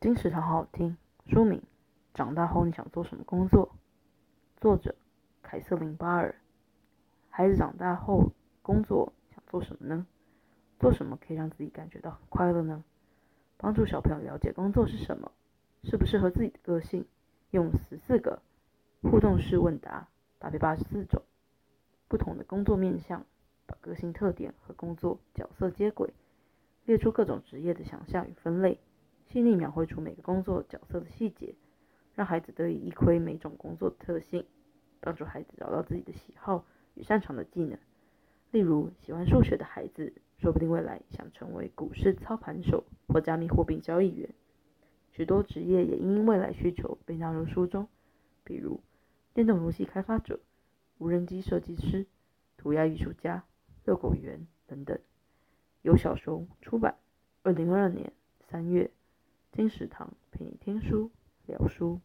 金石堂好好听。书名：长大后你想做什么工作？作者：凯瑟琳·巴尔。孩子长大后工作想做什么呢？做什么可以让自己感觉到很快乐呢？帮助小朋友了解工作是什么，适不适合自己的个性，用十四个互动式问答，搭配八十四种不同的工作面向，把个性特点和工作角色接轨，列出各种职业的想象与分类。细腻描绘出每个工作角色的细节，让孩子得以一窥每种工作的特性，帮助孩子找到自己的喜好与擅长的技能。例如，喜欢数学的孩子，说不定未来想成为股市操盘手或加密货币交易员。许多职业也因未来需求被纳入书中，比如电动游戏开发者、无人机设计师、涂鸦艺术家、遛狗员等等。由小熊出版，二零二二年三月。新食堂陪你听书聊书。